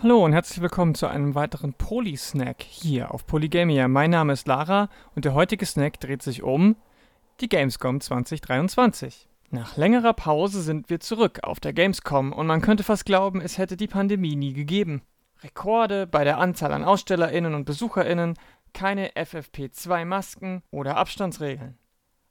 Hallo und herzlich willkommen zu einem weiteren Poly-Snack hier auf Polygamia. Mein Name ist Lara und der heutige Snack dreht sich um die Gamescom 2023. Nach längerer Pause sind wir zurück auf der Gamescom und man könnte fast glauben, es hätte die Pandemie nie gegeben. Rekorde bei der Anzahl an AusstellerInnen und BesucherInnen, keine FFP2-Masken oder Abstandsregeln.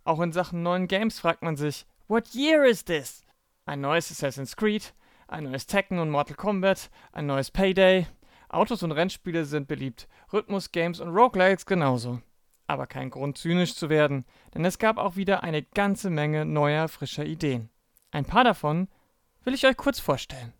Auch in Sachen neuen Games fragt man sich, what year is this? Ein neues Assassin's Creed, ein neues Tekken und Mortal Kombat, ein neues Payday. Autos und Rennspiele sind beliebt, Rhythmus-Games und Roguelikes genauso. Aber kein Grund, zynisch zu werden, denn es gab auch wieder eine ganze Menge neuer, frischer Ideen. Ein paar davon will ich euch kurz vorstellen.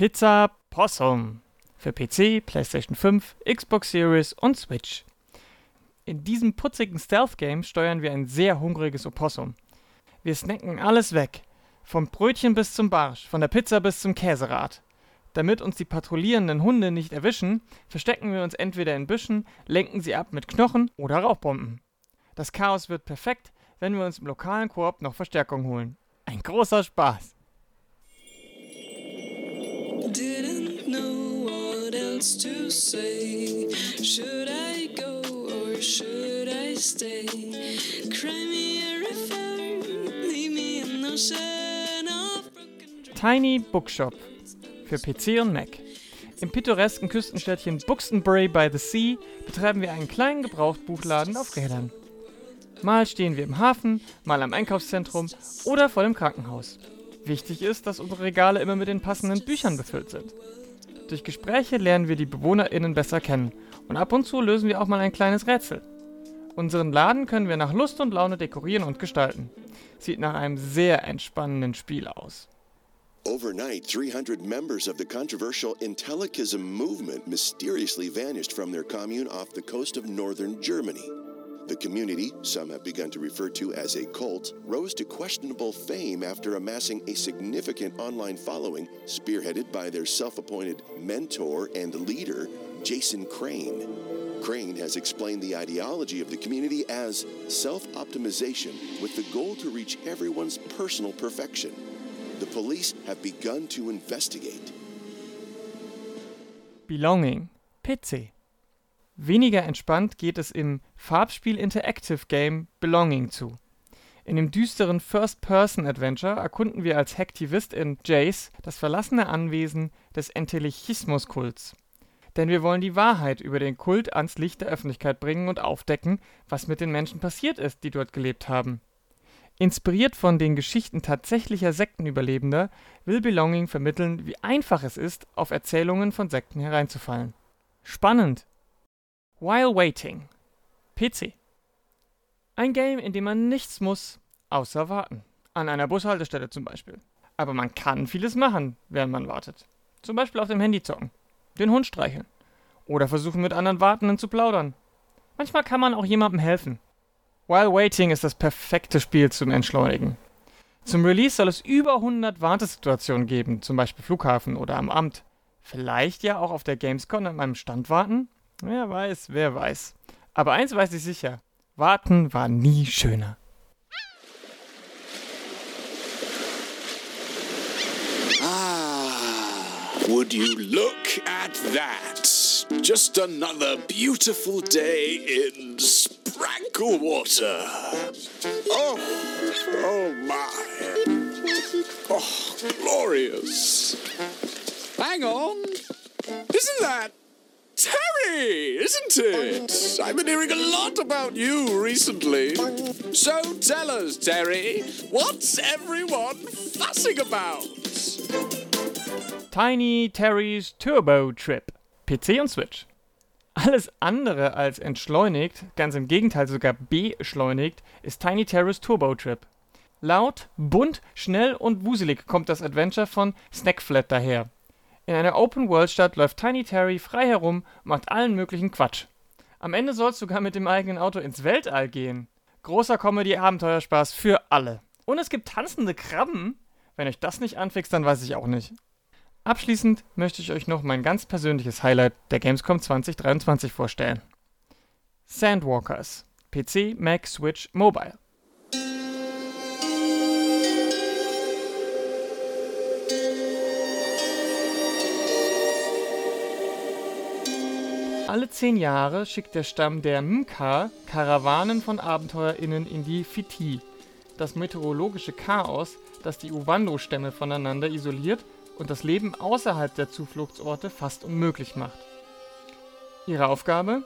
Pizza Possum für PC, PlayStation 5, Xbox Series und Switch. In diesem putzigen Stealth-Game steuern wir ein sehr hungriges Opossum. Wir snacken alles weg, vom Brötchen bis zum Barsch, von der Pizza bis zum Käserad. Damit uns die patrouillierenden Hunde nicht erwischen, verstecken wir uns entweder in Büschen, lenken sie ab mit Knochen oder Rauchbomben. Das Chaos wird perfekt, wenn wir uns im lokalen Koop noch Verstärkung holen. Ein großer Spaß. Else to say. Should I go or should I stay? Cry me a river, leave me an ocean of broken Tiny Bookshop für PC und Mac. Im pittoresken Küstenstädtchen Buxtonbury by the Sea betreiben wir einen kleinen Gebrauchtbuchladen auf Rädern. Mal stehen wir im Hafen, mal am Einkaufszentrum oder vor dem Krankenhaus. Wichtig ist, dass unsere Regale immer mit den passenden Büchern befüllt sind. Durch Gespräche lernen wir die BewohnerInnen besser kennen und ab und zu lösen wir auch mal ein kleines Rätsel. Unseren Laden können wir nach Lust und Laune dekorieren und gestalten. Sieht nach einem sehr entspannenden Spiel aus. Overnight, 300 members of the controversial Intellicism movement mysteriously vanished from their commune off the coast of northern Germany. The community, some have begun to refer to as a cult, rose to questionable fame after amassing a significant online following spearheaded by their self appointed mentor and leader, Jason Crane. Crane has explained the ideology of the community as self optimization with the goal to reach everyone's personal perfection. The police have begun to investigate. Belonging PC. Weniger entspannt geht es im Farbspiel Interactive Game Belonging zu. In dem düsteren First-Person-Adventure erkunden wir als Hacktivistin Jace das verlassene Anwesen des Entelechismus-Kults. Denn wir wollen die Wahrheit über den Kult ans Licht der Öffentlichkeit bringen und aufdecken, was mit den Menschen passiert ist, die dort gelebt haben. Inspiriert von den Geschichten tatsächlicher Sektenüberlebender will Belonging vermitteln, wie einfach es ist, auf Erzählungen von Sekten hereinzufallen. Spannend! While Waiting PC Ein Game, in dem man nichts muss, außer warten. An einer Bushaltestelle zum Beispiel. Aber man kann vieles machen, während man wartet. Zum Beispiel auf dem Handy zocken, den Hund streicheln oder versuchen mit anderen Wartenden zu plaudern. Manchmal kann man auch jemandem helfen. While Waiting ist das perfekte Spiel zum Entschleunigen. Zum Release soll es über 100 Wartesituationen geben, zum Beispiel Flughafen oder am Amt. Vielleicht ja auch auf der Gamescom an meinem Stand warten? Wer weiß, wer weiß. Aber eins weiß ich sicher: Warten war nie schöner. Ah, would you look at that? Just another beautiful day in Spranklewater. Oh, oh my. Oh, glorious. Hang on. Isn't that Terry, isn't it? I've been hearing a lot about you recently. So tell us, Terry, what's everyone fussing about? Tiny Terry's Turbo Trip. PC und Switch. Alles andere als entschleunigt, ganz im Gegenteil sogar beschleunigt, ist Tiny Terror's Turbo Trip. Laut, bunt, schnell und wuselig kommt das Adventure von Snackflat daher. In einer Open-World-Stadt läuft Tiny Terry frei herum und macht allen möglichen Quatsch. Am Ende soll es sogar mit dem eigenen Auto ins Weltall gehen. Großer Comedy-Abenteuerspaß für alle. Und es gibt tanzende Krabben. Wenn euch das nicht anfixt, dann weiß ich auch nicht. Abschließend möchte ich euch noch mein ganz persönliches Highlight der Gamescom 2023 vorstellen. Sandwalkers. PC, Mac, Switch, Mobile. Alle zehn Jahre schickt der Stamm der Mka Karawanen von AbenteurerInnen in die Fiti, das meteorologische Chaos, das die Uwando-Stämme voneinander isoliert und das Leben außerhalb der Zufluchtsorte fast unmöglich macht. Ihre Aufgabe?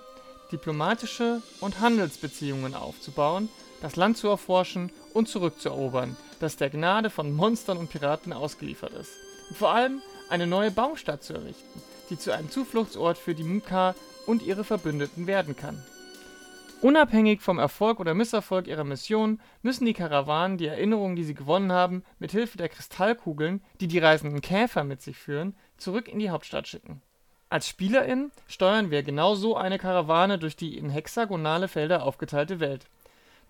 Diplomatische und Handelsbeziehungen aufzubauen, das Land zu erforschen und zurückzuerobern, das der Gnade von Monstern und Piraten ausgeliefert ist. Und vor allem eine neue Baumstadt zu errichten, die zu einem Zufluchtsort für die Mka und ihre Verbündeten werden kann. Unabhängig vom Erfolg oder Misserfolg ihrer Mission müssen die Karawanen die Erinnerungen, die sie gewonnen haben, mit Hilfe der Kristallkugeln, die die reisenden Käfer mit sich führen, zurück in die Hauptstadt schicken. Als SpielerInnen steuern wir genau so eine Karawane durch die in hexagonale Felder aufgeteilte Welt.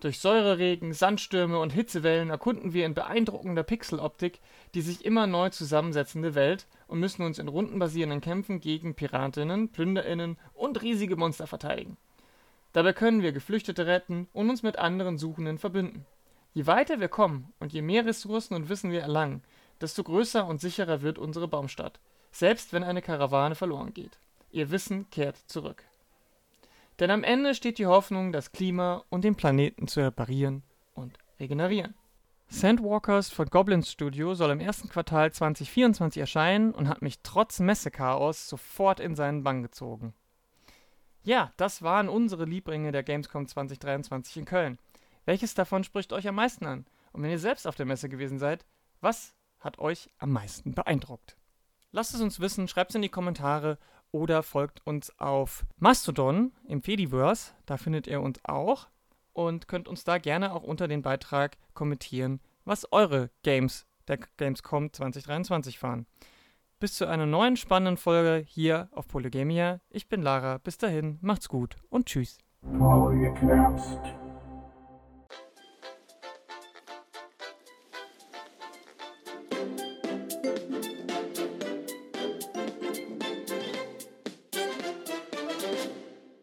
Durch Säureregen, Sandstürme und Hitzewellen erkunden wir in beeindruckender Pixeloptik die sich immer neu zusammensetzende Welt und müssen uns in rundenbasierenden Kämpfen gegen Piratinnen, PlünderInnen und riesige Monster verteidigen. Dabei können wir Geflüchtete retten und uns mit anderen Suchenden verbünden. Je weiter wir kommen und je mehr Ressourcen und Wissen wir erlangen, desto größer und sicherer wird unsere Baumstadt, selbst wenn eine Karawane verloren geht. Ihr Wissen kehrt zurück. Denn am Ende steht die Hoffnung, das Klima und den Planeten zu reparieren und regenerieren. Sandwalkers von Goblin Studio soll im ersten Quartal 2024 erscheinen und hat mich trotz Messechaos sofort in seinen Bann gezogen. Ja, das waren unsere Lieblinge der Gamescom 2023 in Köln. Welches davon spricht euch am meisten an? Und wenn ihr selbst auf der Messe gewesen seid, was hat euch am meisten beeindruckt? Lasst es uns wissen, schreibt es in die Kommentare oder folgt uns auf Mastodon im Fediverse, da findet ihr uns auch und könnt uns da gerne auch unter den Beitrag kommentieren, was eure Games der Gamescom 2023 waren. Bis zu einer neuen spannenden Folge hier auf Polygamia. Ich bin Lara. Bis dahin, macht's gut und tschüss.